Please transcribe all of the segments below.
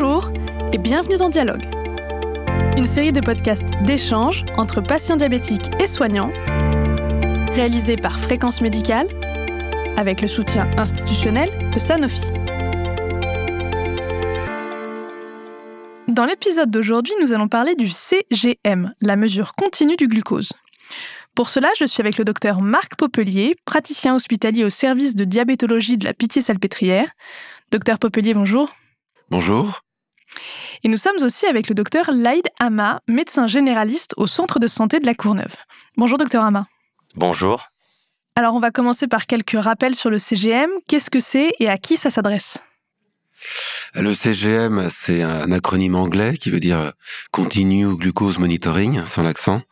Bonjour et bienvenue dans Dialogue, une série de podcasts d'échange entre patients diabétiques et soignants, réalisée par Fréquence Médicale avec le soutien institutionnel de Sanofi. Dans l'épisode d'aujourd'hui, nous allons parler du CGM, la mesure continue du glucose. Pour cela, je suis avec le docteur Marc Popelier, praticien hospitalier au service de diabétologie de la Pitié-Salpêtrière. Docteur Popelier, bonjour. Bonjour. Et nous sommes aussi avec le docteur Laïd Hama, médecin généraliste au centre de santé de la Courneuve. Bonjour docteur Hama. Bonjour. Alors on va commencer par quelques rappels sur le CGM. Qu'est-ce que c'est et à qui ça s'adresse? Le CGM, c'est un acronyme anglais qui veut dire Continue Glucose Monitoring, sans l'accent.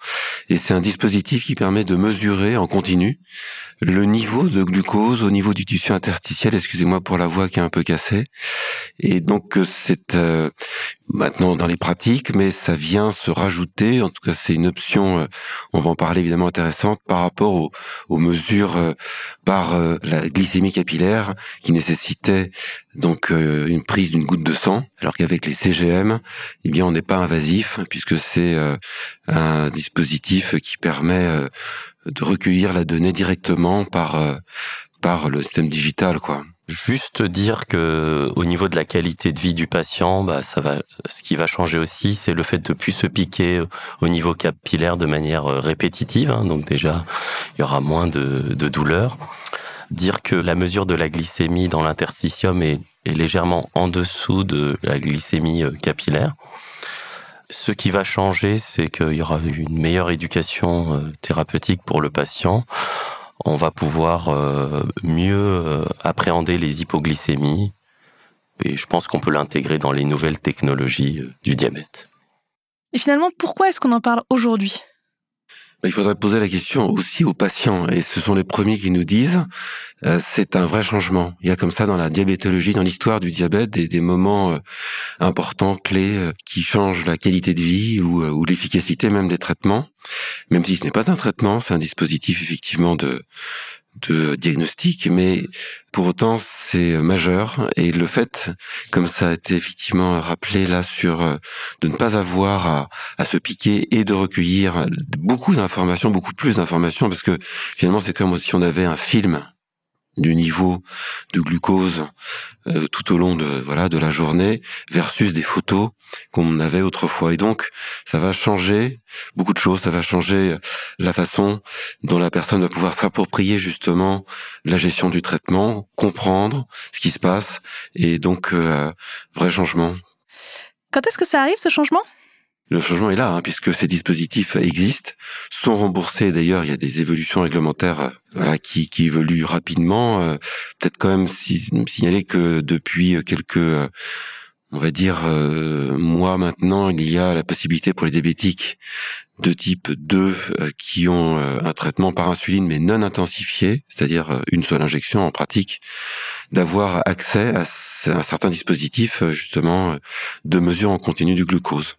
Et c'est un dispositif qui permet de mesurer en continu le niveau de glucose au niveau du tissu interstitiel, excusez-moi pour la voix qui est un peu cassée. Et donc c'est euh, maintenant dans les pratiques, mais ça vient se rajouter, en tout cas c'est une option, euh, on va en parler évidemment intéressante, par rapport aux, aux mesures euh, par la glycémie capillaire qui nécessitait donc une prise d'une goutte de sang, alors qu'avec les CGM, eh bien on n'est pas invasif puisque c'est un dispositif qui permet de recueillir la donnée directement par euh, par le système digital, quoi. Juste dire que au niveau de la qualité de vie du patient, bah ça va. Ce qui va changer aussi, c'est le fait de plus se piquer au niveau capillaire de manière euh, répétitive. Hein. donc déjà, il y aura moins de, de douleur. Dire que la mesure de la glycémie dans l'interstitium est, légèrement en dessous de la glycémie euh, capillaire. Ce qui va changer, c'est qu'il y aura une meilleure éducation euh, thérapeutique pour le patient. On va pouvoir euh, mieux euh, appréhender les hypoglycémies et je pense qu'on peut l'intégrer dans les nouvelles technologies du diabète. Et finalement, pourquoi est-ce qu'on en parle aujourd'hui? Il faudrait poser la question aussi aux patients, et ce sont les premiers qui nous disent, euh, c'est un vrai changement. Il y a comme ça dans la diabétologie, dans l'histoire du diabète, des, des moments euh, importants, clés, euh, qui changent la qualité de vie ou, ou l'efficacité même des traitements. Même si ce n'est pas un traitement, c'est un dispositif effectivement de de diagnostic, mais pour autant c'est majeur. Et le fait, comme ça a été effectivement rappelé là sur euh, de ne pas avoir à, à se piquer et de recueillir beaucoup d'informations, beaucoup plus d'informations, parce que finalement c'est comme si on avait un film du niveau de glucose euh, tout au long de voilà de la journée versus des photos qu'on avait autrefois. Et donc ça va changer beaucoup de choses. Ça va changer la façon dont la personne va pouvoir s'approprier justement la gestion du traitement comprendre ce qui se passe et donc euh, vrai changement. Quand est-ce que ça arrive ce changement? Le changement est là, hein, puisque ces dispositifs existent, sont remboursés. D'ailleurs, il y a des évolutions réglementaires euh, voilà, qui, qui évoluent rapidement. Euh, peut-être quand même si, signaler que depuis quelques, euh, on va dire, mois maintenant, il y a la possibilité pour les diabétiques de type 2 qui ont un traitement par insuline mais non intensifié, c'est-à-dire une seule injection en pratique, d'avoir accès à un certain dispositif justement de mesure en continu du glucose.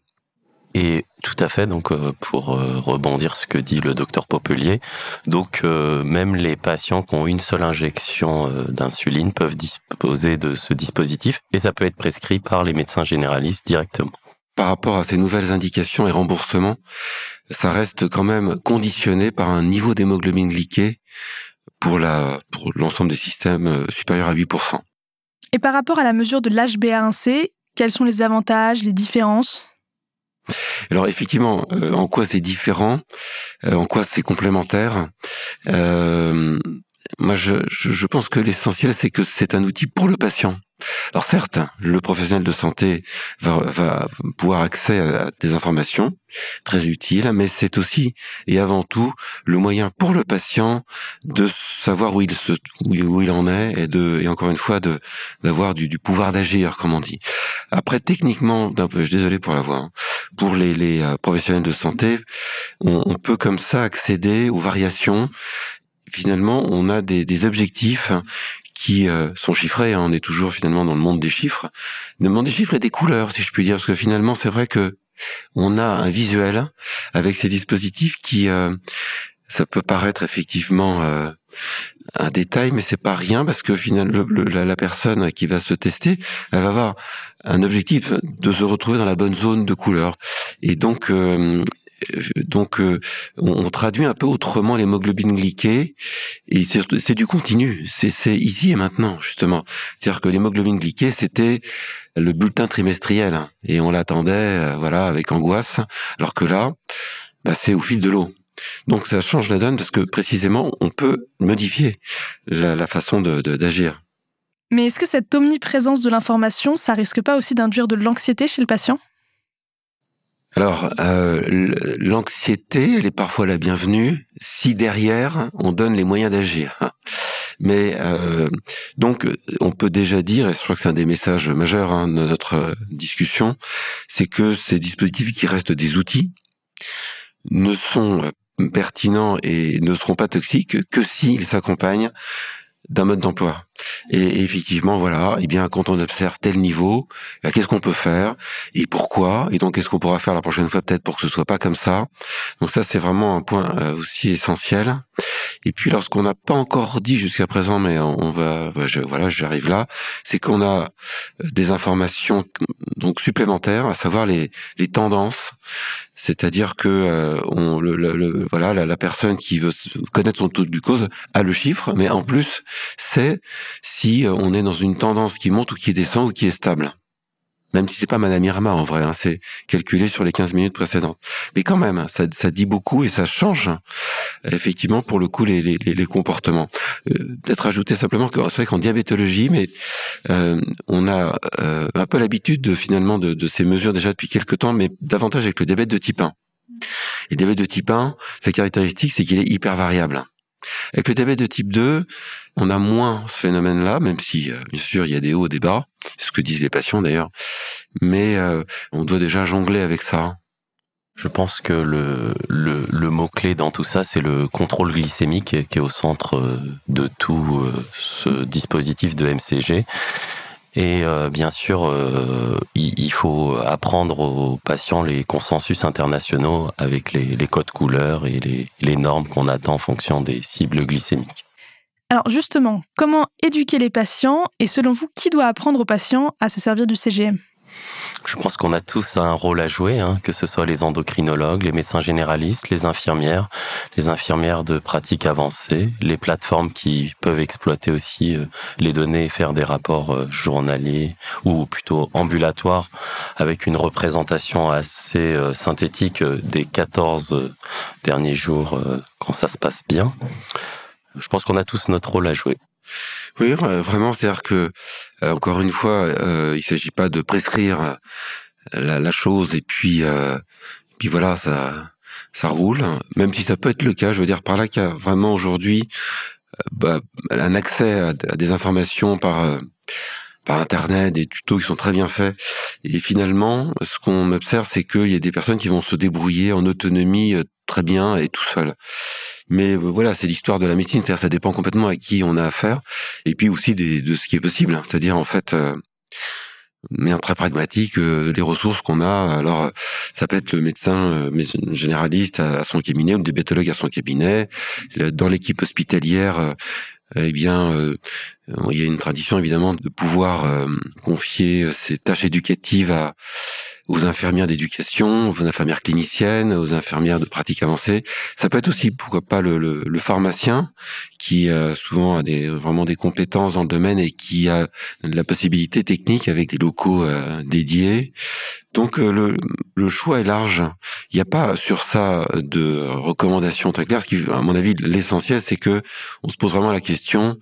Et tout à fait, donc euh, pour euh, rebondir ce que dit le docteur Popelier, donc euh, même les patients qui ont une seule injection d'insuline peuvent disposer de ce dispositif et ça peut être prescrit par les médecins généralistes directement. Par rapport à ces nouvelles indications et remboursements, ça reste quand même conditionné par un niveau d'hémoglobine glyquée pour la pour l'ensemble des systèmes supérieur à 8%. Et par rapport à la mesure de l'HbA1c, quels sont les avantages, les différences? Alors effectivement, euh, en quoi c'est différent, euh, en quoi c'est complémentaire? Euh, Moi, je, je, pense que l'essentiel, c'est que c'est un outil pour le patient. Alors certes, le professionnel de santé va, va pouvoir accès à des informations très utiles, mais c'est aussi et avant tout le moyen pour le patient de savoir où il se où il en est et de et encore une fois d'avoir du, du pouvoir d'agir, comme on dit. Après, techniquement, je suis désolé pour la voix, hein, pour les, les euh, professionnels de santé, on peut comme ça accéder aux variations finalement, on a des, des, objectifs qui euh, sont chiffrés. Hein, on est toujours finalement dans le monde des chiffres, le monde des chiffres et des couleurs, si je puis dire, parce que finalement, c'est vrai que on a un visuel avec ces dispositifs qui euh, Ça peut paraître effectivement euh, un détail, mais c'est pas rien parce que finalement la, personne qui va se tester, elle va avoir un objectif de se retrouver dans la bonne zone de couleur. Et donc, euh, donc euh, on, traduit un peu autrement l'hémoglobine glyquée et c'est du continu, c'est ici et maintenant justement. C'est-à-dire que l'hémoglobine glyquée c'était le bulletin trimestriel hein, et on l'attendait euh, voilà avec angoisse, alors que là bah, c'est au fil de l'eau. Donc ça change la donne parce que précisément on peut modifier la, façon d'agir. Mais est-ce que cette omniprésence de l'information, ça risque pas aussi d'induire de l'anxiété chez le patient? Alors, euh, l'anxiété, elle est parfois la bienvenue si derrière on donne les moyens d'agir. Mais euh, donc, on peut déjà dire, et je crois que c'est un des messages majeurs hein, de notre discussion, c'est que ces dispositifs qui restent des outils ne sont pertinents et ne seront pas toxiques que s'ils s'accompagnent d'un mode d'emploi. Et, effectivement, voilà, eh bien quand on observe tel niveau, eh qu'est-ce qu'on peut faire et pourquoi Et donc qu'est-ce qu'on pourra faire la prochaine fois peut-être pour que ce soit pas comme ça Donc ça c'est vraiment un point euh, aussi essentiel. Et puis lorsqu'on n'a pas encore dit jusqu'à présent, mais on va, je, voilà, j'arrive là, c'est qu'on a euh, des informations donc supplémentaires, à savoir les, les tendances c'est-à-dire que euh, on, le, voilà la, personne qui veut connaître son taux de glucose a le chiffre, mais en plus c'est si euh, on est dans une tendance qui monte ou qui descend ou qui est stable. Même si c'est pas Madame Irma en vrai, hein, c'est calculé sur les 15 minutes précédentes. Mais quand même, ça, ça dit beaucoup et ça change effectivement pour le coup les, les, les comportements. Euh, Peut-être ajouter simplement que c'est vrai qu'en diabétologie, mais euh, on a euh, un peu l'habitude de, finalement de, de, ces mesures déjà depuis quelques temps, mais davantage avec le diabète de type 1. Et le diabète de type 1, sa caractéristique, c'est qu'il est hyper variable. Avec le diabète de type 2, on a moins ce phénomène-là, même si, euh, bien sûr, il y a des hauts des bas, c'est ce que disent les patients d'ailleurs, mais euh, on doit déjà jongler avec ça. Je pense que le, le, le mot-clé dans tout ça, c'est le contrôle glycémique qui est au centre euh, de tout ce dispositif de MCG. Et euh, bien sûr, euh, il, faut apprendre aux patients les consensus internationaux avec les, codes couleurs et les, les normes qu'on attend en fonction des cibles glycémiques. Alors justement, comment éduquer les patients et selon vous, qui doit apprendre aux patients à se servir du CGM je pense qu'on a tous un rôle à jouer, hein, que ce soit les endocrinologues, les médecins généralistes, les infirmières, les infirmières de pratique avancée, les plateformes qui peuvent exploiter aussi euh, les données et faire des rapports euh, journaliers ou plutôt ambulatoires avec une représentation assez euh, synthétique des 14 derniers jours quand ça se passe bien. Je pense qu'on a tous notre rôle à jouer. Oui, vraiment, c'est-à-dire que euh, encore une fois, euh, il s'agit pas de prescrire la, la chose et puis euh, puis voilà, ça ça roule. Même si ça peut être le cas, je veux dire par là qu'il y a vraiment aujourd'hui euh, bah, un accès à, des informations par par internet, des tutos qui sont très bien faits. Et finalement, ce qu'on observe, c'est qu'il y a des personnes qui vont se débrouiller en autonomie très bien et tout seul. Mais euh, voilà, c'est l'histoire de la médecine, c'est-à-dire ça dépend complètement à qui on a affaire, et puis aussi de ce qui est possible. Hein. C'est-à-dire en fait, euh, mais en très pragmatique, euh, les ressources qu'on a. Alors, ça peut être le médecin généraliste à, son cabinet ou le diabétologue à son cabinet. Dans l'équipe hospitalière, eh bien, il y a une tradition évidemment de pouvoir confier ces tâches éducatives à aux infirmières d'éducation, aux infirmières cliniciennes, aux infirmières de pratique avancée. Ça peut être aussi, pourquoi pas, le, le, le pharmacien qui euh, souvent a des, vraiment des compétences dans le domaine et qui a la possibilité technique avec des locaux euh, dédiés. Donc euh, le, le, choix est large. Il n'y a pas sur ça de recommandations très claires. Ce qui, à mon avis, l'essentiel, c'est que on se pose vraiment la question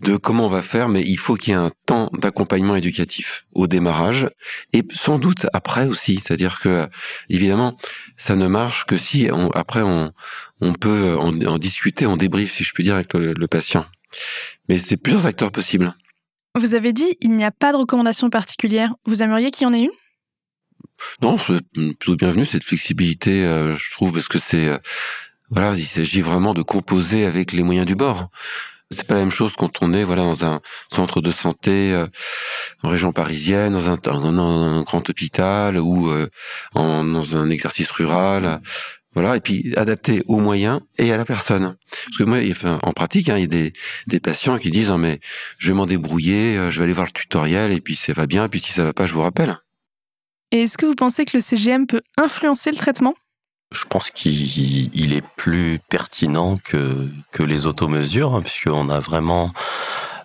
de comment on va faire, mais il faut qu'il y ait un temps d'accompagnement éducatif au démarrage et sans doute après aussi. C'est-à-dire que évidemment, ça ne marche que si on, après on, on peut en, discuter, en débrief, si je puis dire, avec le, patient. Mais c'est plusieurs acteurs possibles. Vous avez dit il n'y a pas de recommandation particulière. Vous aimeriez qu'il y en ait une? Non, c'est plutôt bienvenu cette flexibilité, euh, je trouve, parce que c'est euh, voilà, il s'agit vraiment de composer avec les moyens du bord. C'est pas la même chose quand on est voilà dans un centre de santé euh, en région parisienne, dans un, dans un grand hôpital ou euh, en, dans un exercice rural. Voilà, et puis adapté aux moyens et à la personne. Parce que moi, en pratique, hein, il y a des, des patients qui disent oh, mais je vais m'en débrouiller, euh, je vais aller voir le tutoriel et puis ça va bien, puis si ça va pas, je vous rappelle. Et est-ce que vous pensez que le CGM peut influencer le traitement? Je pense qu'il est plus pertinent que, que les automesures, hein, puisqu'on a vraiment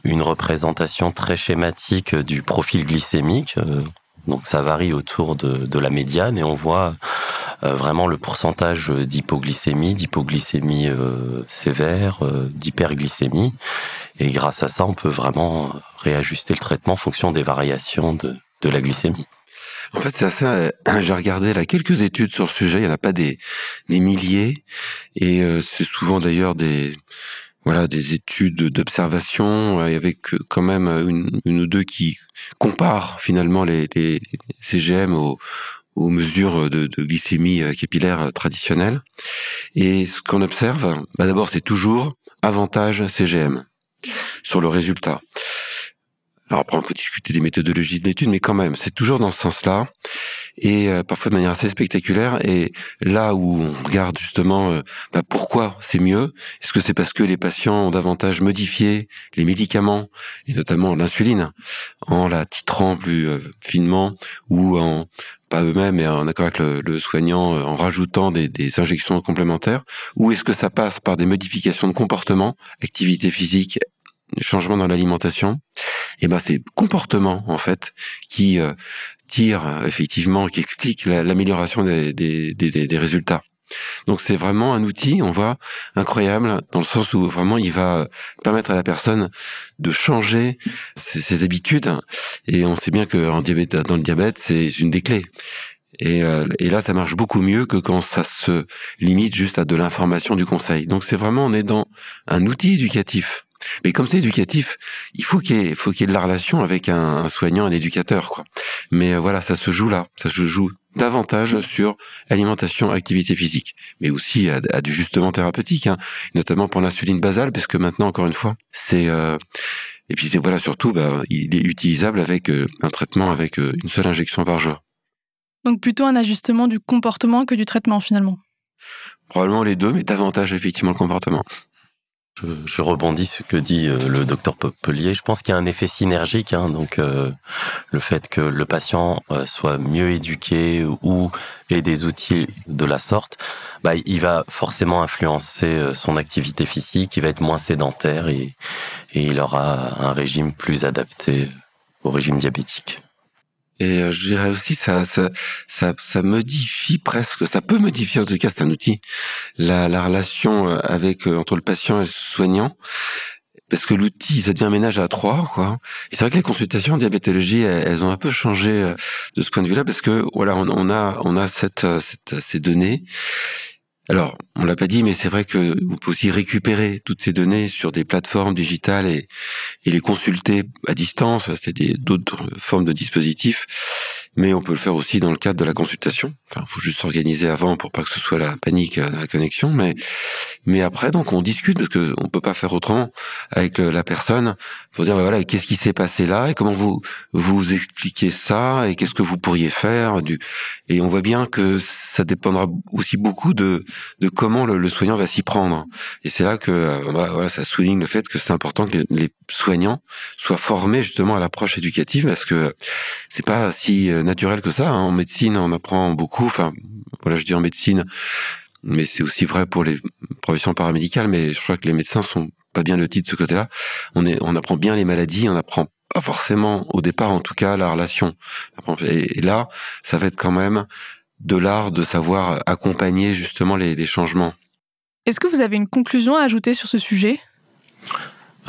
une représentation très schématique du profil glycémique. Euh, donc ça varie autour de, la médiane et on voit euh, vraiment le pourcentage d'hypoglycémie, d'hypoglycémie euh, sévère, d'hyperglycémie. Et grâce à ça, on peut vraiment réajuster le traitement en fonction des variations de, de la glycémie. En fait, c'est assez. J'ai regardé là quelques études sur le sujet. Il n'y en a pas des, des milliers, et c'est souvent d'ailleurs des voilà des études d'observation avec quand même une, une, ou deux qui comparent finalement les, les CGM aux, aux mesures de, de glycémie capillaire traditionnelles. Et ce qu'on observe, bah d'abord c'est toujours avantage CGM sur le résultat. Alors après, on peut discuter des méthodologies de l'étude, mais quand même, c'est toujours dans ce sens-là, et euh, parfois de manière assez spectaculaire. Et là où on regarde justement euh, bah, pourquoi c'est mieux, est-ce que c'est parce que les patients ont davantage modifié les médicaments, et notamment l'insuline, en la titrant plus euh, finement, ou en pas eux-mêmes, mais en accord avec le, soignant, en rajoutant des, des injections complémentaires, ou est-ce que ça passe par des modifications de comportement, activité physique, changement dans l'alimentation, et eh ben c'est comportement en fait qui euh, tire effectivement, qui explique l'amélioration des, des, des, des, résultats. Donc c'est vraiment un outil, on voit, incroyable, dans le sens où vraiment il va permettre à la personne de changer ses, ses habitudes. Et on sait bien que en diabète, dans le diabète, c'est une des clés. Et, euh, et, là, ça marche beaucoup mieux que quand ça se limite juste à de l'information du conseil. Donc c'est vraiment, on est dans un outil éducatif mais comme c'est éducatif, il faut qu'il y ait, y de la relation avec un, soignant, un éducateur, quoi. Mais euh, voilà, ça se joue là, ça se joue davantage sur alimentation, activité physique, mais aussi à, du justement thérapeutique, hein, notamment pour l'insuline basale, parce que maintenant, encore une fois, c'est euh, et puis voilà surtout, bah, il est utilisable avec euh, un traitement avec une seule injection par jour. Donc plutôt un ajustement du comportement que du traitement finalement? Probablement les deux, mais davantage effectivement le comportement. Je, rebondis ce que dit euh, le docteur Popelier. Je pense qu'il y a un effet synergique, hein, donc euh, le fait que le patient euh, soit mieux éduqué ou ait des outils de la sorte, bah, il va forcément influencer son activité physique, il va être moins sédentaire et il aura un régime plus adapté au régime diabétique. Et euh, je dirais aussi ça, ça, ça, ça, modifie presque, ça peut modifier en tout cas, c'est un outil, la, la relation euh, avec euh, entre le patient et le soignant. Parce que l'outil, ça devient un ménage à trois, quoi. Et c'est vrai que les consultations en diabétologie, elles, ont un peu changé de ce point de vue-là, parce que voilà, on, on a, on a cette, cette, ces données alors, on l'a pas dit, mais c'est vrai que vous pouvez aussi récupérer toutes ces données sur des plateformes digitales et, et les consulter à distance. C'est d'autres formes de dispositifs mais on peut le faire aussi dans le cadre de la consultation. Enfin, faut juste s'organiser avant pour pas que ce soit la panique à la connexion, mais mais après donc on discute parce que on peut pas faire autrement avec la personne. Faut dire bah, voilà qu'est-ce qui s'est passé là et comment vous vous expliquez ça et qu'est-ce que vous pourriez faire du et on voit bien que ça dépendra aussi beaucoup de de comment le, soignant va s'y prendre. Et c'est là que euh, bah, voilà ça souligne le fait que c'est important que les, soignants soient formés justement à l'approche éducative parce que c'est pas si euh, naturel que ça. Hein. En médecine, on apprend beaucoup. Enfin, voilà, je dis en médecine, mais c'est aussi vrai pour les professions paramédicales. Mais je crois que les médecins sont pas bien le titre de ce côté-là. On est, on apprend bien les maladies, on apprend pas forcément au départ, en tout cas, la relation. Et, là, ça va être quand même de l'art de savoir accompagner justement les, les changements. Est-ce que vous avez une conclusion à ajouter sur ce sujet?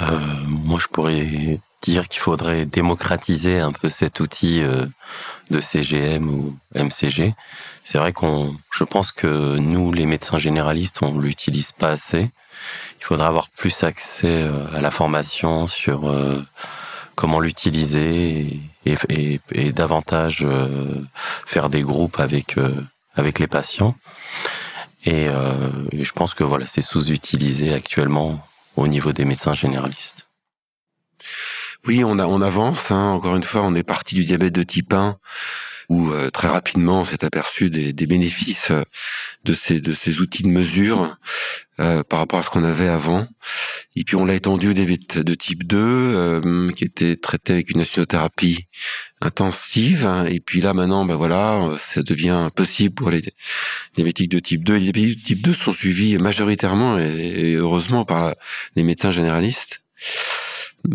Euh, Moi, je pourrais dire qu'il faudrait démocratiser un peu cet outil euh, de CGM ou MCG. C'est vrai qu'on, je pense que nous, les médecins généralistes, on l'utilise pas assez. Il faudrait avoir plus accès euh, à la formation sur euh, comment l'utiliser et, et, davantage faire des groupes avec avec les patients. Et, et je pense que voilà, c'est sous-utilisé actuellement au niveau des médecins généralistes. Oui, on, a, on avance. Hein. Encore une fois, on est parti du diabète de type 1 où très rapidement on s'est aperçu des, des bénéfices de ces de ces outils de mesure euh, par rapport à ce qu'on avait avant. Et puis on l'a étendu au diabète de type 2, euh, qui était traité avec une insulinothérapie intensive. Et puis là maintenant, ben voilà, ça devient possible pour les diabétiques de type 2. Les diabétiques de type 2 sont suivis majoritairement et, heureusement par les médecins généralistes.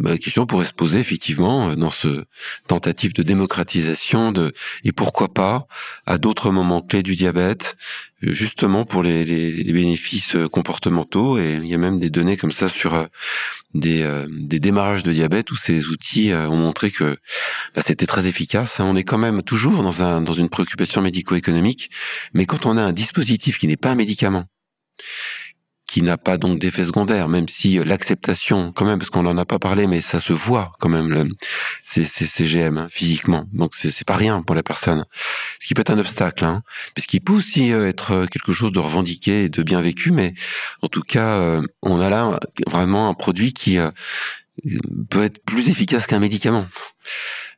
La question pourrait se poser effectivement dans ce tentative de démocratisation de et pourquoi pas à d'autres moments clés du diabète justement pour les, les, bénéfices comportementaux et il y a même des données comme ça sur euh, des, euh, des démarrages de diabète où ces outils euh, ont montré que bah, c'était très efficace. Hein. On est quand même toujours dans, un, dans une préoccupation médico-économique, mais quand on a un dispositif qui n'est pas un médicament, qui n'a pas donc d'effet secondaire, même si euh, l'acceptation, quand même, parce qu'on n'en a pas parlé, mais ça se voit quand même, le, ces, ces CGM hein, physiquement. Donc c'est pas rien pour la personne. Ce qui peut être un obstacle, hein, parce qu'il peut aussi euh, être euh, quelque chose de revendiqué et de bien vécu, mais en tout cas, on a là vraiment un produit qui peut être plus efficace qu'un médicament.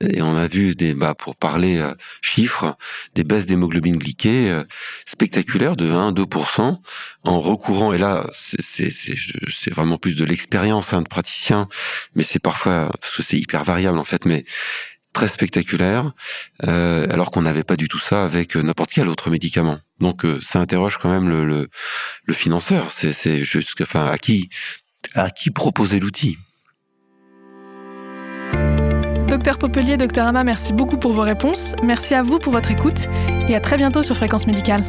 Et on a vu des, bah, pour parler euh, chiffres, des baisses d'hémoglobine glyquée euh, spectaculaires de 1-2% en recourant. Et là, c'est vraiment plus de l'expérience hein, de praticien, mais c'est parfois parce que c'est hyper variable en fait, mais très spectaculaire, euh, alors qu'on n'avait pas du tout ça avec n'importe quel autre médicament. Donc ça interroge quand même le, le, le financeur. C'est juste, enfin, à qui à qui proposer l'outil? Docteur Popelier, docteur Ama, merci beaucoup pour vos réponses. Merci à vous pour votre écoute et à très bientôt sur Fréquence Médicale.